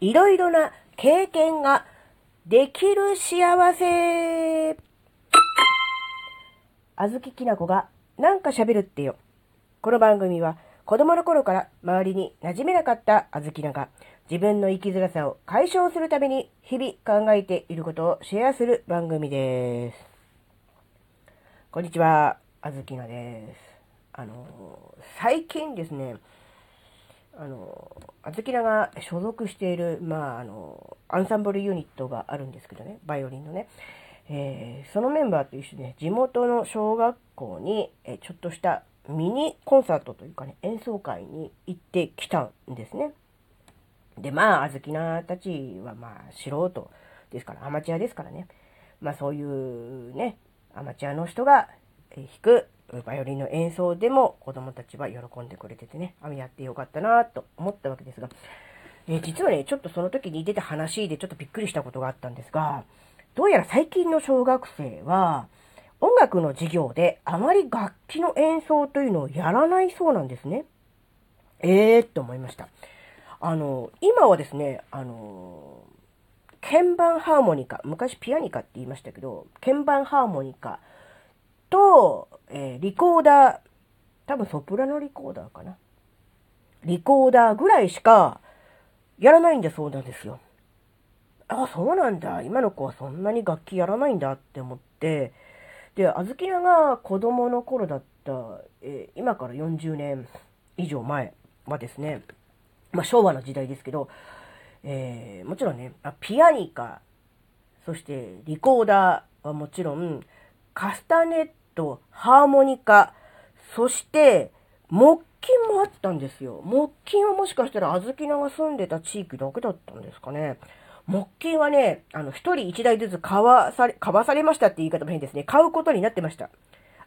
いろいろな経験ができる幸せ。あずききなこがなんか喋るってよ。この番組は子供の頃から周りに馴染めなかったあずきなが自分の生きづらさを解消するために日々考えていることをシェアする番組です。こんにちは、あずきなです。あの、最近ですね、あの、あずきなが所属している、まあ、あの、アンサンブルユニットがあるんですけどね、バイオリンのね。えー、そのメンバーと一緒にね、地元の小学校に、えちょっとしたミニコンサートというかね、演奏会に行ってきたんですね。で、まあ、あずきなたちはまあ、素人ですから、アマチュアですからね。まあ、そういうね、アマチュアの人が弾くバイオリンの演奏でも子供たちは喜んでくれててね、あやってよかったなと思ったわけですが、え、実はね、ちょっとその時に出た話でちょっとびっくりしたことがあったんですが、どうやら最近の小学生は、音楽の授業であまり楽器の演奏というのをやらないそうなんですね。ええー、って思いました。あの、今はですね、あの、鍵盤ハーモニカ、昔ピアニカって言いましたけど、鍵盤ハーモニカと、えー、リコーダー、多分ソプラノリコーダーかな。リコーダーぐらいしかやらないんだそうなんですよ。あ、そうなんだ。今の子はそんなに楽器やらないんだって思って、で、あずきなが子供の頃だった、えー、今から40年以上前はですね、まあ昭和の時代ですけど、えー、もちろんね、ピアニカ、そしてリコーダーはもちろん、カスタネット、ハーモニカ、そして木琴もあったんですよ。木琴はもしかしたらあずきなが住んでた地域だけだったんですかね。木琴はね、あの、一人一台ずつ買わされ、買わされましたって言い方も変ですね。買うことになってました。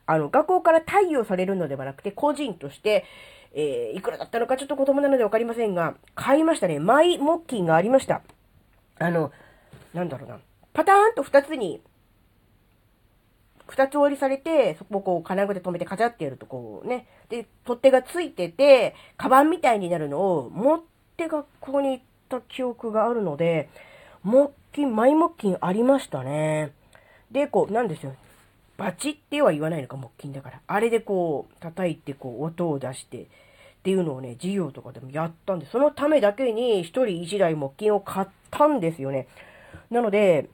あの、学校から貸与されるのではなくて、個人として、えー、いくらだったのかちょっと子供なのでわかりませんが、買いましたね。マイ木琴がありました。あの、なんだろうな。パターンと二つに、二つ折りされて、そこをこう金具で止めてカチャってやるとこうね。で、取っ手がついてて、カバンみたいになるのを持って学校に行った記憶があるので、木琴、マイ木琴ありましたね。で、こう、なんですよ。バチっては言わないのか、木琴だから。あれでこう、叩いて、こう、音を出して、っていうのをね、授業とかでもやったんで、そのためだけに一人一台木琴を買ったんですよね。なので、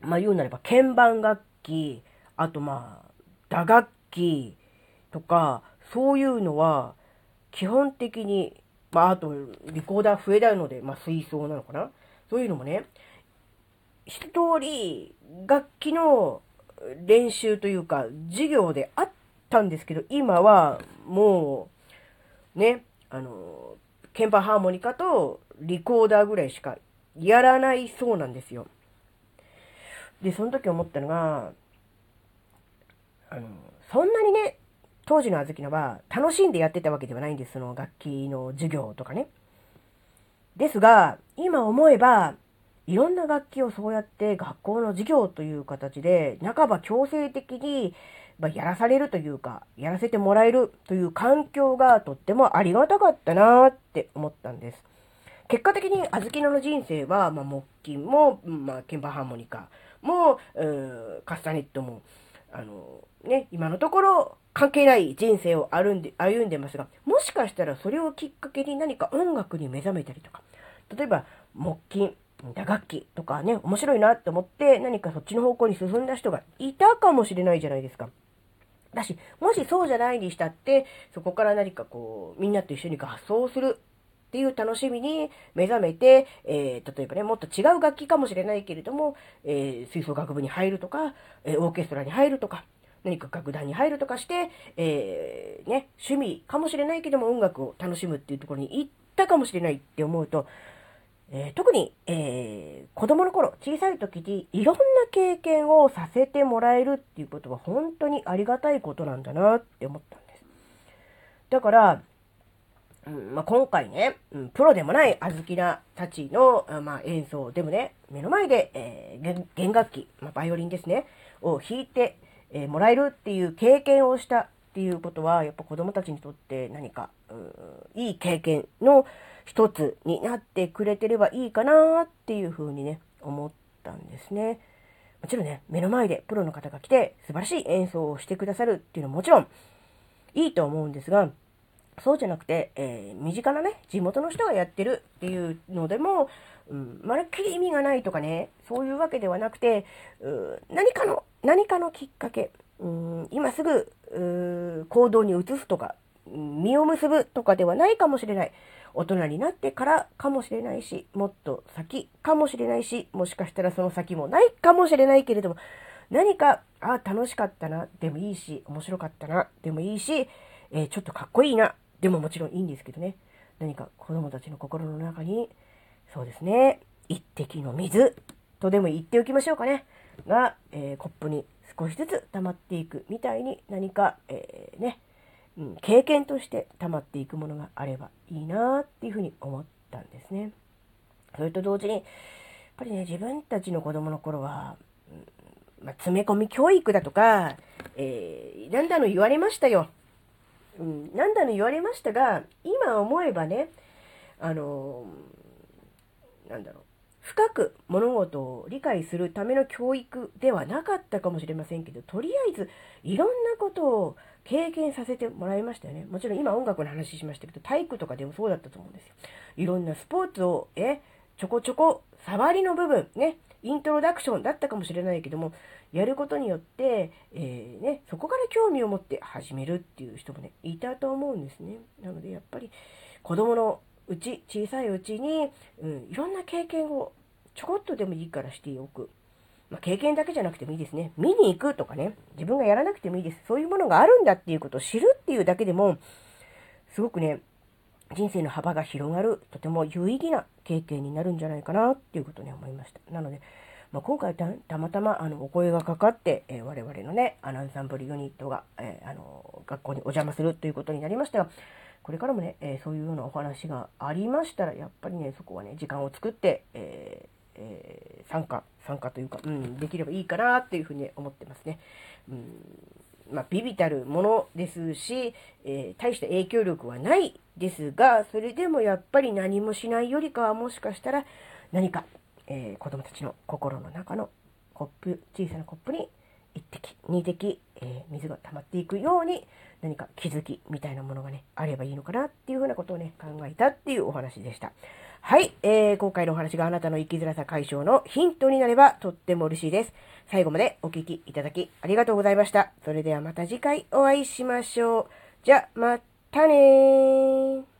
まあ言うなれば、鍵盤楽器、あとまあ、打楽器とか、そういうのは、基本的に、まああと、リコーダー増えたので、まあ水槽なのかなそういうのもね、一通り楽器の練習というか、授業であったんですけど、今はもう、ね、あの、鍵盤ハーモニカとリコーダーぐらいしかやらないそうなんですよ。で、その時思ったのが、あの、そんなにね、当時のあずきのは楽しんでやってたわけではないんです。その楽器の授業とかね。ですが、今思えば、いろんな楽器をそうやって学校の授業という形で、半ば強制的に、まやらされるというか、やらせてもらえるという環境がとってもありがたかったなって思ったんです。結果的にあずきの人生は、まあ、木琴も、まあ、鍵盤ハーモニカもう、カスタネットも、あの、ね、今のところ関係ない人生を歩んで、歩んでますが、もしかしたらそれをきっかけに何か音楽に目覚めたりとか、例えば木琴、打楽器とかね、面白いなって思って何かそっちの方向に進んだ人がいたかもしれないじゃないですか。だし、もしそうじゃないにしたって、そこから何かこう、みんなと一緒に合奏するっていう楽しみに目覚めて、えー、例えばね、もっと違う楽器かもしれないけれども、えー、吹奏楽部に入るとか、え、オーケストラに入るとか、何か楽団に入るとかして、えー、ね、趣味かもしれないけども音楽を楽しむっていうところに行ったかもしれないって思うと、え、特に、えー、子供の頃、小さい時にいろんな経験をさせてもらえるっていうことは本当にありがたいことなんだなって思ったんです。だから、うんまあ、今回ね、うん、プロでもないあずきなたちの、まあ、演奏でもね、目の前で、えー、弦楽器、まあ、バイオリンですね、を弾いて、えー、もらえるっていう経験をしたっていうことは、やっぱ子供たちにとって何か、いい経験の一つになってくれてればいいかなっていうふうにね、思ったんですね。もちろんね、目の前でプロの方が来て素晴らしい演奏をしてくださるっていうのはもちろんいいと思うんですが、そうじゃなくて、えー、身近なね、地元の人がやってるっていうのでも、うん、まるっきり意味がないとかね、そういうわけではなくて、何かの、何かのきっかけ、うん、今すぐ行動に移すとか、実を結ぶとかではないかもしれない。大人になってからかもしれないし、もっと先かもしれないし、もしかしたらその先もないかもしれないけれども、何か、あ、楽しかったな、でもいいし、面白かったな、でもいいし、えー、ちょっとかっこいいな、でももちろんいいんですけどね。何か子供たちの心の中に、そうですね、一滴の水とでも言っておきましょうかね。が、えー、コップに少しずつ溜まっていくみたいに何か、えー、ね、うん、経験として溜まっていくものがあればいいなっていうふうに思ったんですね。それと同時に、やっぱりね、自分たちの子供の頃は、うん、まあ、詰め込み教育だとか、えー、なんだの言われましたよ。うん、なんだの言われましたが、今思えばね、あの、なんだろう。深く物事を理解するための教育ではなかったかもしれませんけど、とりあえずいろんなことを経験させてもらいましたよね。もちろん今音楽の話しましたけど、体育とかでもそうだったと思うんですよ。いろんなスポーツを、え、ちょこちょこ、触りの部分、ね、イントロダクションだったかもしれないけども、やることによって、えー、ね、そこから興味を持って始めるっていう人もね、いたと思うんですね。なので、やっぱり、子供のうち、小さいうちに、うん、いろんな経験をちょこっとでもいいからしておく。まあ、経験だけじゃなくてもいいですね。見に行くとかね、自分がやらなくてもいいです。そういうものがあるんだっていうことを知るっていうだけでも、すごくね、人生の幅が広がる、とても有意義な経験になるんじゃないかなっていうことに思いました。なので、まあ、今回たまたまあのお声がかかって、えー、我々のね、アナウンサンブルユニットが、えー、あの学校にお邪魔するということになりましたが、これからもね、えー、そういうようなお話がありましたら、やっぱりね、そこはね、時間を作って、ええ参加、参加というか、うん、できればいいかなっていうふうに思ってますね。うんまあ、ビビたるものですし、えー、大した影響力はないですが、それでもやっぱり何もしないよりかはもしかしたら何かえー、子供たちの心の中のコップ、小さなコップに、2滴、えー、水が溜まっていくように何か気づきみたいなものがね、あればいいのかなっていうふうなことをね、考えたっていうお話でした。はい、えー、今回のお話があなたの生きづらさ解消のヒントになればとっても嬉しいです。最後までお聴きいただきありがとうございました。それではまた次回お会いしましょう。じゃ、またねー。